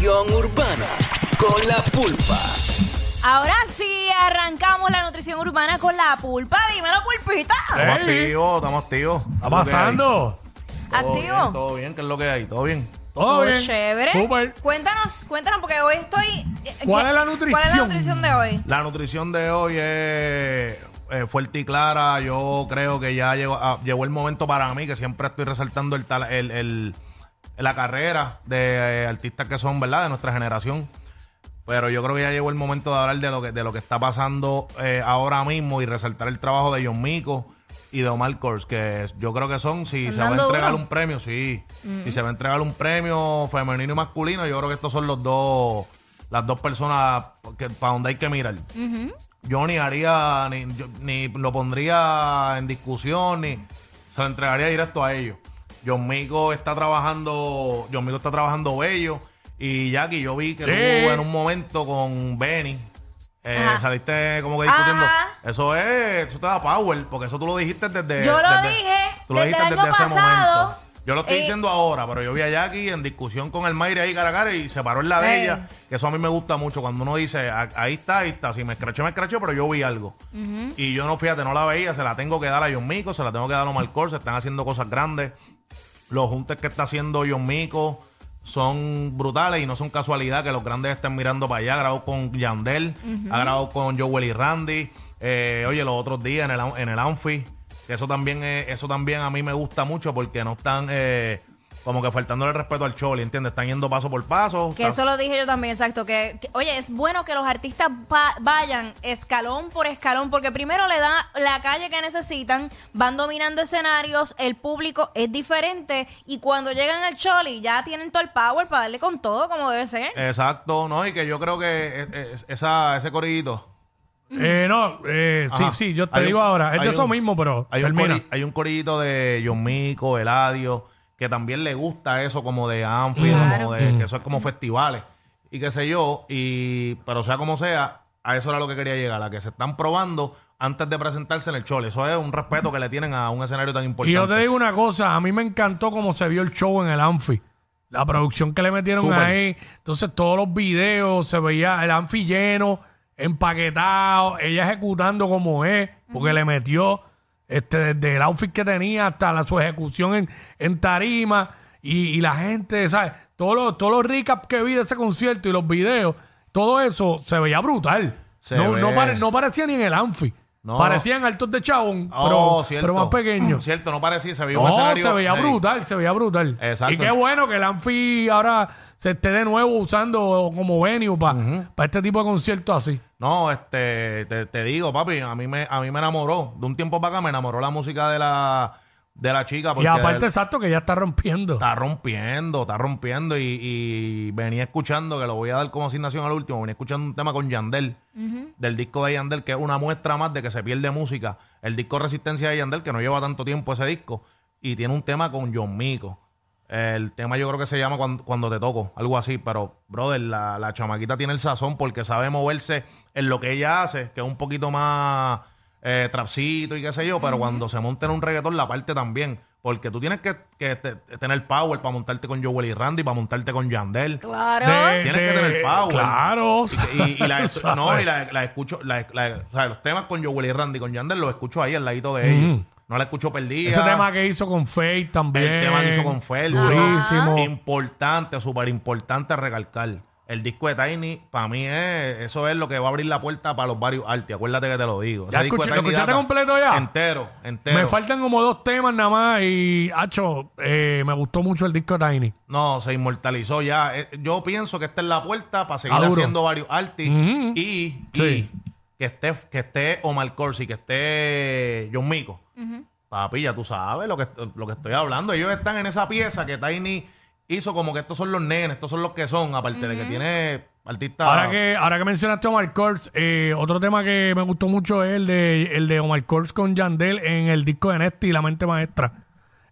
nutrición urbana con la pulpa. Ahora sí, arrancamos la nutrición urbana con la pulpa. Dímelo, pulpita. Estamos Ey. activos, estamos activos. ¿Está pasando? Todo Activo. todo bien, ¿qué es lo que hay? ¿Todo bien? Todo Todo bien. chévere. Súper. Cuéntanos, cuéntanos, porque hoy estoy. eh, ¿Cuál ¿qué- es la ¿Cuál es la nutrición? nutrición de hoy? La nutrición de hoy es eh, fuerte y clara. Yo creo que ya llegó, ah, llegó el momento para mí, que siempre estoy resaltando el, tal- el- el- la carrera de eh, artistas que son, ¿verdad?, de nuestra generación. Pero yo creo que ya llegó el momento de hablar de lo que, de lo que está pasando eh, ahora mismo y resaltar el trabajo de John Mico y de Omar Kors, que yo creo que son, si se va a entregar duro. un premio, sí. Si se va a entregar un premio femenino y masculino, yo creo que estos son los dos, las dos personas que, para donde hay que mirar. Yo ni haría, ni, yo- ni lo pondría en discusión, ni se lo entregaría directo a ellos. John Mico está trabajando, John Mico está trabajando bello. Y Jackie, yo vi que Sí. tú en un momento con Benny. eh, Ajá. saliste como que discutiendo. Ajá. Eso es, eso te da power, porque eso tú lo dijiste desde. Yo lo desde- dije tú lo desde dijiste el año desde ese pasado. Yo lo estoy Eh, diciendo ahora, pero yo vi a Jackie en discusión con el Mayre ahí cara a cara y se paró en la de Ey. ella. Que eso a mí me gusta mucho cuando uno dice, "Ah, ahí está, ahí está. Si me escrachó, me escrachó, pero yo vi algo. Y yo no, fíjate, no la veía, se la tengo que dar a John Mico, se la tengo que dar a Omar Kor, se están haciendo cosas grandes. Los juntes que está haciendo John Mico son brutales y no son casualidad que los grandes estén mirando para allá. Ha grabado con Yandel, ha grabado con Joel y Randy. Eh, oye, los otros días en el, en el Anfi, eso también, es- eso también a mí me gusta mucho porque no están eh, como que faltándole respeto al Choli, ¿entiendes? Están yendo paso por paso. Que Están- eso lo dije yo también, exacto. Que, que, oye, es bueno que los artistas va- vayan escalón por escalón, porque primero le da la calle que necesitan, van dominando escenarios, el público es diferente, y cuando llegan al Choli ya tienen todo el power para darle con todo como debe ser. Exacto, ¿no? Y que yo creo que es- es- esa, ese corillito. Eh, no, eh, sí, Ajá. sí, yo te Hay digo un- ahora. Es hay de eso un- mismo, pero Hay un, termina. cori- hay un corillito de John Mico, Eladio, que también le gusta eso como de Anfi, Claro. como de, que eso es como festivales y qué sé yo. Y, pero sea como sea, a eso era lo que quería llegar, a que se están probando antes de presentarse en el chole. Eso es un respeto que le tienen a un escenario tan importante. Y yo te digo una cosa, a mí me encantó cómo se vio el show en el Anfi. La producción que le metieron Súper. ahí. Entonces todos los videos se veía el Anfi lleno, empaquetado, ella ejecutando como es, porque le metió este desde el outfit que tenía hasta la, su ejecución en, en tarima y, y la gente, ¿sabes? Todos los, todos los recaps que vi de ese concierto y los videos, todo eso se veía brutal. Se no, ve. no, pare- no parecía ni en el Anfi. No. Parecían altos de chabón, Oh, pero, más pequeños. Cierto, no parecía, se vio un escenario. se veía brutal, se veía brutal. Exacto. Y qué bueno que el Anfi ahora se esté de nuevo usando como venue para este tipo de conciertos así. No, este, te, te digo, papi, a mí me, a mí me enamoró. De un tiempo para acá me enamoró la música de la, de la chica. Y aparte, exacto, que ya está rompiendo. está rompiendo, está rompiendo. Y, y venía escuchando, que lo voy a dar como asignación al último, venía escuchando un tema con Yandel, del disco de Yandel, que es una muestra más de que se pierde música. El disco Resistencia de Yandel, que no lleva tanto tiempo ese disco, y tiene un tema con John Mico. El tema yo creo que se llama Cuando, Cuando te toco, algo así, pero, brother, la, la chamaquita tiene el sazón porque sabe moverse en lo que ella hace, que es un poquito más eh, trapcito y qué sé yo, pero cuando se monta en un reggaetón la parte también, porque tú tienes que, que te- tener power para montarte con Joel y Randy, para montarte con Yandel. Claro. De- Tienes que tener power. Claro. Y, y la, ¿Sabes? no, y la, la escucho, la, la- o sea, los temas con Joel y Randy, con Yandel, los escucho ahí al ladito de ellos. No la escucho perdida. Ese tema que hizo con Faith también. El tema que hizo con Fercho. Durísimo. Importante, súper importante recalcar. El disco de Tiny, para mí, es, eso es lo que va a abrir la puerta para los varios artis. Acuérdate que te lo digo. ¿Ya Ese de escuché- lo escuchaste data completo ya? Entero, entero. Me faltan como dos temas nada más y, hacho, eh, me gustó mucho el disco de Tiny. No, se inmortalizó ya. Eh, Yo pienso que esta es la puerta para seguir haciendo varios artis. Ujú. Y, y Sí. que esté, que esté Omar Corsi, que esté John Mico. Papi, ya tú sabes lo que, lo que estoy hablando. Ellos están en esa pieza que Tiny hizo como que estos son los nenes, estos son los que son, aparte de que tiene artistas. Ahora que, ahora que mencionaste a Omar Kurz, eh, otro tema que me gustó mucho es el de, el de Omar Kurz con Yandel en el disco de Nesty, La Mente Maestra.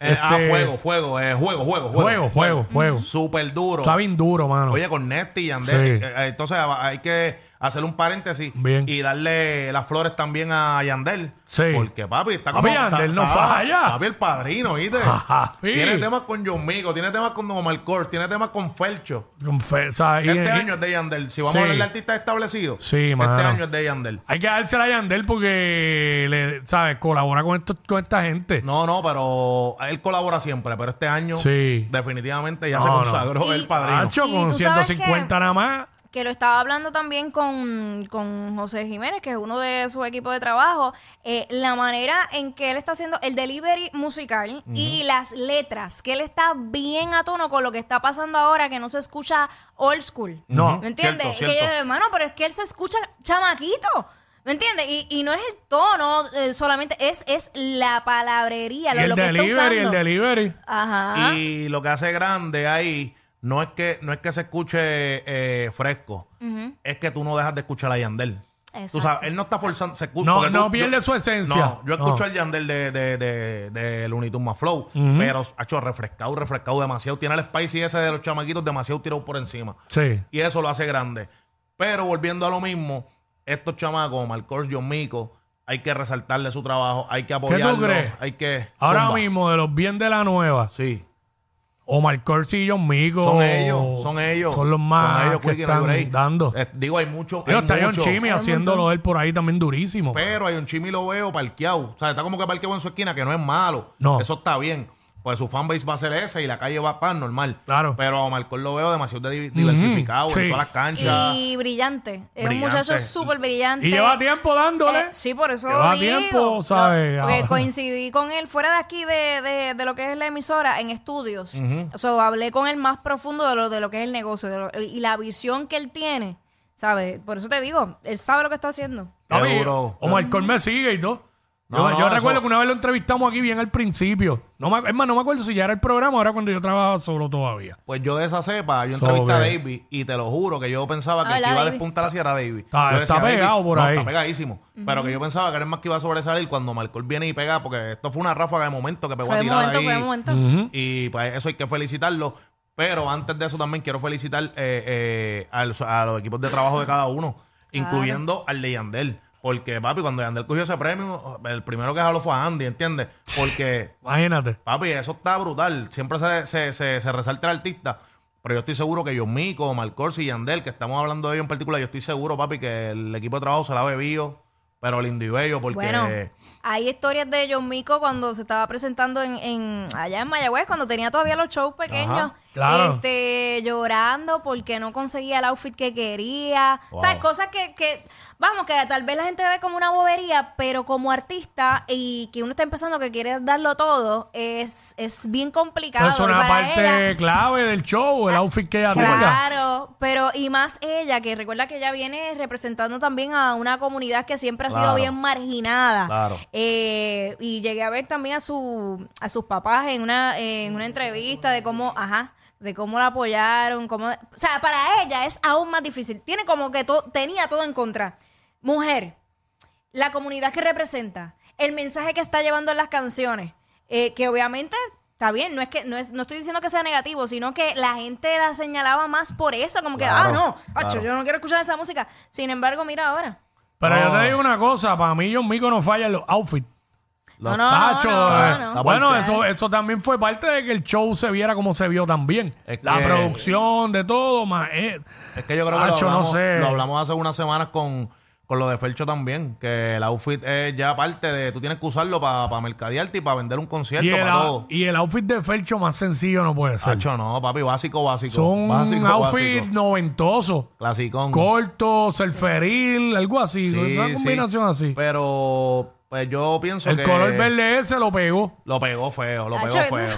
Eh, ah, Este, fuego, fuego, eh, juego, juego, Juego, juego, juego. Súper duro. Está bien duro, mano. Oye, con Nesty y Yandel. Sí. eh, eh, Entonces hay que, hacer un paréntesis Bien. y darle las flores también a Yandel. Sí. Porque papi está Papi, como... Yandel no está- falla. Papi el padrino, ¿viste? Papi. Tiene temas con John Mico, tiene temas con Don Omar Kors, tiene temas con Felcho. Confesa. y- Este y- año es de Yandel. Si vamos Sí. a hablar de artistas establecidos, Sí, este mano. año es de Yandel. Hay que dársela a Yandel porque, le, ¿sabes? Colabora con, esto, con esta gente. No, no, pero él colabora siempre, pero este año Sí. definitivamente ya No, se no. consagró Y- el padrino. Hacho, con tú sabes 150 que- nada más. Que lo estaba hablando también con, con José Jiménez, que es uno de su equipo de trabajo, eh, la manera en que él está haciendo el delivery musical y las letras, que él está bien a tono con lo que está pasando ahora, que no se escucha old school. No. ¿Me entiendes? Cierto, cierto. hermano, pero es que él se escucha chamaquito. ¿Me entiendes? Y, y no es el tono eh, solamente, es, es la palabrería, Y lo, el lo que está delivery, el usando. delivery. Ajá. Y lo que hace grande ahí no es que no es que se escuche eh, fresco, es que tú no dejas de escuchar a Yandel. Tú Exacto. sabes, él no está forzando. Se escu- No, porque no tú- pierde yo- su esencia. No, yo escucho al Yandel de, de, de, de Looney Tunes más Flow, pero ha hecho refrescado, refrescado demasiado. Tiene el spicy ese de los chamaquitos demasiado tirado por encima. Sí. Y eso lo hace grande. Pero volviendo a lo mismo, estos chamacos, Marcos, John Mico, hay que resaltarle su trabajo, hay que apoyarlo. crees? Hay que. Ahora Zumba. mismo, de los bien de la nueva, Sí. Omar Corsi y John Mico. Son ellos, son ellos. Son los más Son ellos, que Quickie, están dando. Eh, digo, hay mucho. Hay está John mucho, Chimmy haciéndolo él por ahí también durísimo. Pero hay un Chimi lo veo parqueado. O sea, está como que parqueado en su esquina, que no es malo. No. Eso está bien. Pues su fanbase va a ser ese y la calle va a estar normal. Claro. Pero a Marcos lo veo demasiado di- diversificado sí. en todas las canchas. Y brillante. Es un Brillante. muchacho súper brillante. Y lleva tiempo dándole. Eh, sí, por eso Lleva digo. tiempo, ¿sabes? No, porque Ahora. coincidí con él fuera de aquí de, de, de lo que es la emisora en estudios. O sea, hablé con él más profundo de lo, de lo que es el negocio de lo- y la visión que él tiene, ¿sabes? Por eso te digo, él sabe lo que está haciendo. Qué Papi, duro. Omar Cor me sigue y todo. No, yo no, yo eso- recuerdo que una vez lo entrevistamos aquí bien al principio. No me, es más, no me acuerdo si ya era el programa o era cuando yo trabajaba solo todavía. Pues yo de esa cepa, yo So entrevisté a David y te lo juro que yo pensaba que el Habla, que iba a David. despuntar hacia era David. Yo está decía, pegado David, por no, ahí. Está pegadísimo. Pero que yo pensaba que era el más que iba a sobresalir cuando Marcos viene y pega, porque esto fue una ráfaga de momento que pegó Fue a de tirar momento, ahí. fue de momento. Y pues eso hay que felicitarlo. Pero antes de eso también quiero felicitar eh, eh, al- a los equipos de trabajo de cada uno, incluyendo al de Yandel. Porque, papi, cuando Yandel cogió ese premio, el primero que habló fue a Andy, ¿entiendes? Porque Imagínate. Papi, eso está brutal. Siempre se, se, se, se resalta el artista. Pero yo estoy seguro que John Mico, Marcorsi y Yandel, que estamos hablando de ellos en particular, yo estoy seguro, papi, que el equipo de trabajo se la ha bebido, pero lindo y bello, porque Bueno, hay historias de John Mico cuando se estaba presentando en, en- allá en Mayagüez, cuando tenía todavía los shows pequeños, Ajá, claro. este, llorando porque no conseguía el outfit que quería. Wow. O sea, cosas que, que, vamos, que tal vez la gente ve como una bobería, pero como artista y que uno está empezando que quiere darlo todo, es, es bien complicado. Eso es una para parte ella- clave del show, el outfit que ella tenga. Claro, pero y más ella, que recuerda que ella viene representando también a una comunidad que siempre ha sido bien marginada. Claro. Eh, y llegué a ver también a su a sus papás en una en una entrevista de cómo, ajá, de cómo la apoyaron, cómo, o sea, para ella es aún más difícil. Tiene como que to- tenía todo en contra. Mujer, la comunidad que representa, el mensaje que está llevando en las canciones, eh, que obviamente está bien, no es que no es no estoy diciendo que sea negativo, sino que la gente la señalaba más por eso, como que Claro, ah, no, acho, claro. yo no quiero escuchar esa música. Sin embargo, mira ahora. Pero yo te digo una cosa, para mí John Mico no falla en los outfits. No, no, Tacho, no, eh, no. Bueno, eso, eso también fue parte de que el show se viera como se vio también. Es La que- producción, de todo, más. eh, es que yo creo que Tacho, lo no hablamos, sé. lo hablamos hace unas semanas con, con lo de Felcho también, que el outfit es ya parte de, tú tienes que usarlo para mercadearte y para vender un concierto, y, el, para todo. y el outfit de Felcho más sencillo no puede ser. Tacho, no, papi, básico, básico. Son básico, outfit básico. noventoso. Clasicón. Corto, selferil, algo así. Sí, una sí. combinación así. Pero, pues yo pienso El que... color verde ese lo pegó. Lo pegó feo, lo pegó feo.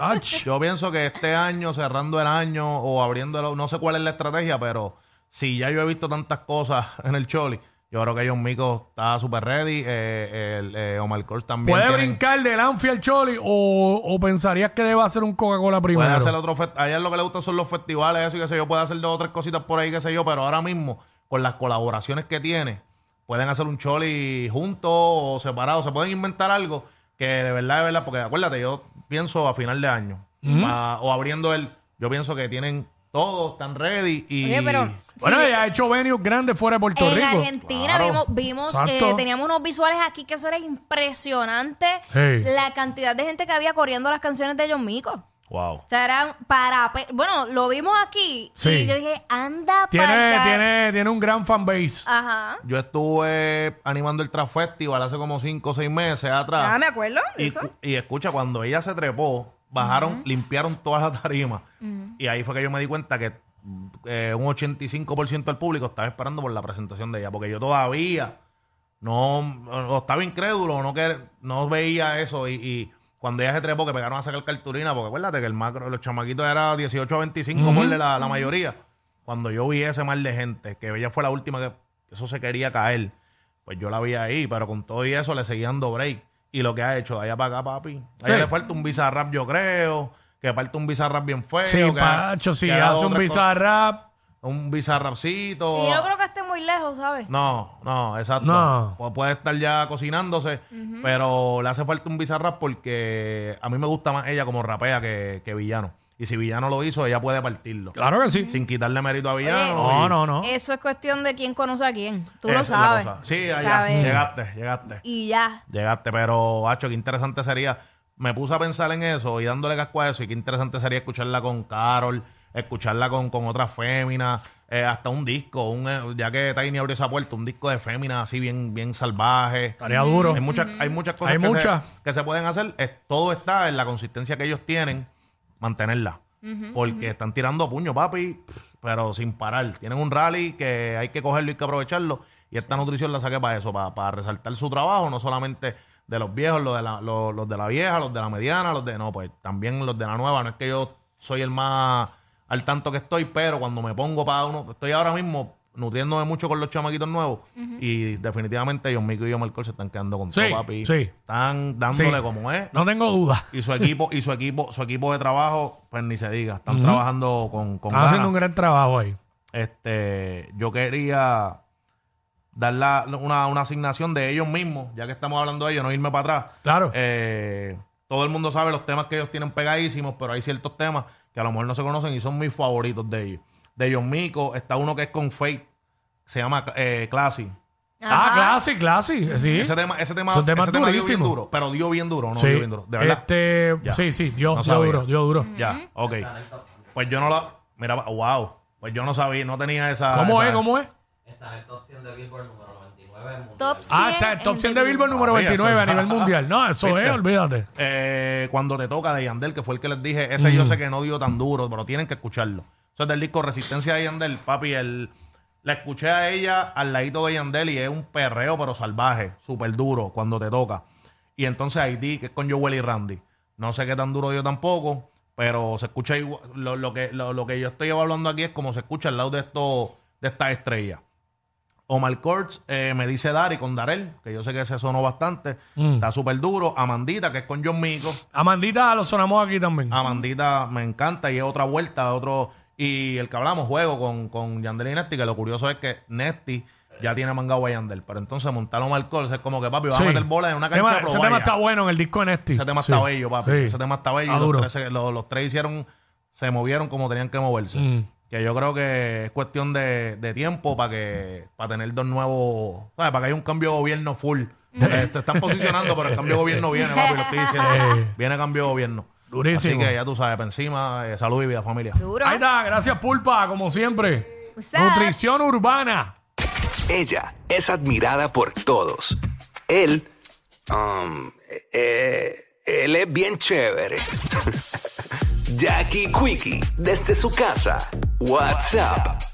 Ach. Yo pienso que este año, cerrando el año o abriéndolo, no sé cuál es la estrategia, pero si ya yo he visto tantas cosas en el Choli, yo creo que John Mico está súper ready. eh, el, eh, Omar Kors también. ¿Puede tienen- brincar del Anfi al Choli o, o pensarías que debe hacer un Coca-Cola primero? Puede hacer otro fest- A ella lo que le gusta son los festivales, eso y qué sé yo. Puede hacer dos o tres cositas por ahí, qué sé yo. Pero ahora mismo, con las colaboraciones que tiene, pueden hacer un Choli juntos o separados. Se pueden inventar algo que de verdad, de verdad, porque acuérdate, yo pienso a final de año a- o abriendo el. Yo pienso que tienen todo, están ready y. Oye, pero Bueno, Sí. ella ha hecho venues grandes fuera de Puerto en Rico. Argentina Claro. vimos, vimos eh, teníamos unos visuales aquí que eso era impresionante. La cantidad de gente que había corriendo las canciones de John Mico. Wow. O sea, eran para... Bueno, lo vimos aquí Sí. y yo dije, anda Tiene, para tiene, tiene un gran fanbase. Ajá. Yo estuve animando el Trap Festival hace como 5 o 6 meses atrás. Ah, me acuerdo Y, eso. y escucha, cuando ella se trepó, bajaron, limpiaron todas las tarimas. Y ahí fue que yo me di cuenta que eh, un 85% del público estaba esperando por la presentación de ella. Porque yo todavía no, estaba incrédulo, no, que, no veía eso. Y, y cuando ella se trepó, que pegaron a sacar cartulina, porque acuérdate que el macro, los chamaquitos era 18 a 25, por la, la mayoría. Cuando yo vi ese mar de gente, que ella fue la última que eso se quería caer, pues yo la vi ahí, pero con todo y eso le seguían dando break. Y lo que ha hecho de allá para acá, papi. A ella Sí. le falta un bizarrap, yo creo. Que falta un bizarrap bien feo. Sí, que, Pacho, si que haga hace un bizarrap. cosas, Un bizarrapcito. Y yo creo que muy lejos, ¿sabes? No, no, exacto. No. Pu- Puede estar ya cocinándose, pero le hace falta un bizarrap porque a mí me gusta más ella como rapea que, que villano. Y si villano lo hizo, ella puede partirlo. Claro que sí. Sin quitarle mérito a villano. No, y- no, no. Eso es cuestión de quién conoce a quién. Tú Esa lo es la sabes. cosa. Sí, allá. ¿Sabes? Llegaste, llegaste. Y ya. Llegaste, pero, hacho, qué interesante sería. Me puse a pensar en eso y dándole casco a eso. Y qué interesante sería escucharla con Carol, escucharla con, con otras féminas, eh, hasta un disco, un, eh, ya que Tiny abrió esa puerta, un disco de féminas así bien, bien salvaje. Estaría duro. Hay muchas, hay muchas cosas Hay que, muchas. Se, que se pueden hacer. Es- todo está en la consistencia que ellos tienen, mantenerla. Porque están tirando puño, papi, pero sin parar. Tienen un rally que hay que cogerlo y hay que aprovecharlo. Y esta nutrición la saqué para eso, para, para resaltar su trabajo, no solamente de los viejos, los de, la, los, los de la vieja, los de la mediana, los de... No, pues también los de la nueva. No es que yo soy el más al tanto que estoy, pero cuando me pongo para uno... Estoy ahora mismo nutriéndome mucho con los chamaquitos nuevos y definitivamente John Mico y John Marcol se están quedando con Sí, todo, papi. sí. Están dándole Sí. como es. No tengo duda. Y su equipo, y su equipo, su equipo de trabajo, pues ni se diga. Están trabajando con, con Están haciendo un gran trabajo ahí. Este, yo quería dar la- una, una asignación de ellos mismos, ya que estamos hablando de ellos, no irme para atrás. Claro. Eh, todo el mundo sabe los temas que ellos tienen pegadísimos, pero hay ciertos temas que a lo mejor no se conocen y son mis favoritos de ellos. De John Mico está uno que es con Fate, se llama eh, Classy. Ah, Ajá. classy, classy. Sí. Ese tema, ese tema, temas ese tema dio bien duro, pero dio bien duro, no Sí. dio bien duro. De verdad. Este, Ya. sí, sí, dio, No dio sabía. duro, dio duro. Ya, ok. Pues yo no la. Mira, wow. Pues yo no sabía, no tenía esa. ¿Cómo esa- es? ¿Cómo es? Está en el top 100 de Billboard número 99 del mundial. Top 100. Ah, está el top en 100 de Billboard número Papi, eso 29 a nivel mundial. No, eso ¿Viste? es, olvídate. Eh, cuando te toca de Yandel, que fue el que les dije, ese yo sé que no dio tan duro, pero tienen que escucharlo. Eso es del disco Resistencia de Yandel, papi. El, la escuché a ella al ladito de Yandel y es un perreo, pero salvaje, súper duro cuando te toca. Y entonces Haití, que es con Joel y Randy. No sé qué tan duro dio tampoco, pero se escucha igual. Lo, lo que, lo, lo que yo estoy hablando aquí es como se escucha al lado de, esto, de estas estrellas. Omar Courts eh, me dice Dari con Darel, que yo sé que se sonó bastante. Mm. Está súper duro. Amandita, que es con John Mico. Amandita lo sonamos aquí también. Amandita me encanta y es otra vuelta, otro. Y el que hablamos, juego con, con Yandel y Nesty, que lo curioso es que Nesty ya tiene mangado a Yandel. Pero entonces montar Omar Courts es como que, papi, vas Sí. a meter bola en una cancha Tema- de ese tema está bueno en el disco en este. Ese tema Sí. está bello, papi. Sí. Ese tema está bello. Los, tres, los tres hicieron, se movieron como tenían que moverse. Mm. Que yo creo que es cuestión de, de tiempo para que para tener dos nuevos, ¿sabes? Para que haya un cambio de gobierno full. Eh, se están posicionando, pero el cambio de gobierno viene, papi, lo estoy diciendo. Eh. Viene cambio de gobierno. Durísimo. Así que ya tú sabes, para encima, eh, salud y vida, familia. Duro. Ahí está, gracias Pulpa, como siempre. What's up? Nutrición urbana. Ella es admirada por todos. Él, um, eh, él es bien chévere. Jackie Quickie, desde su casa. What's up?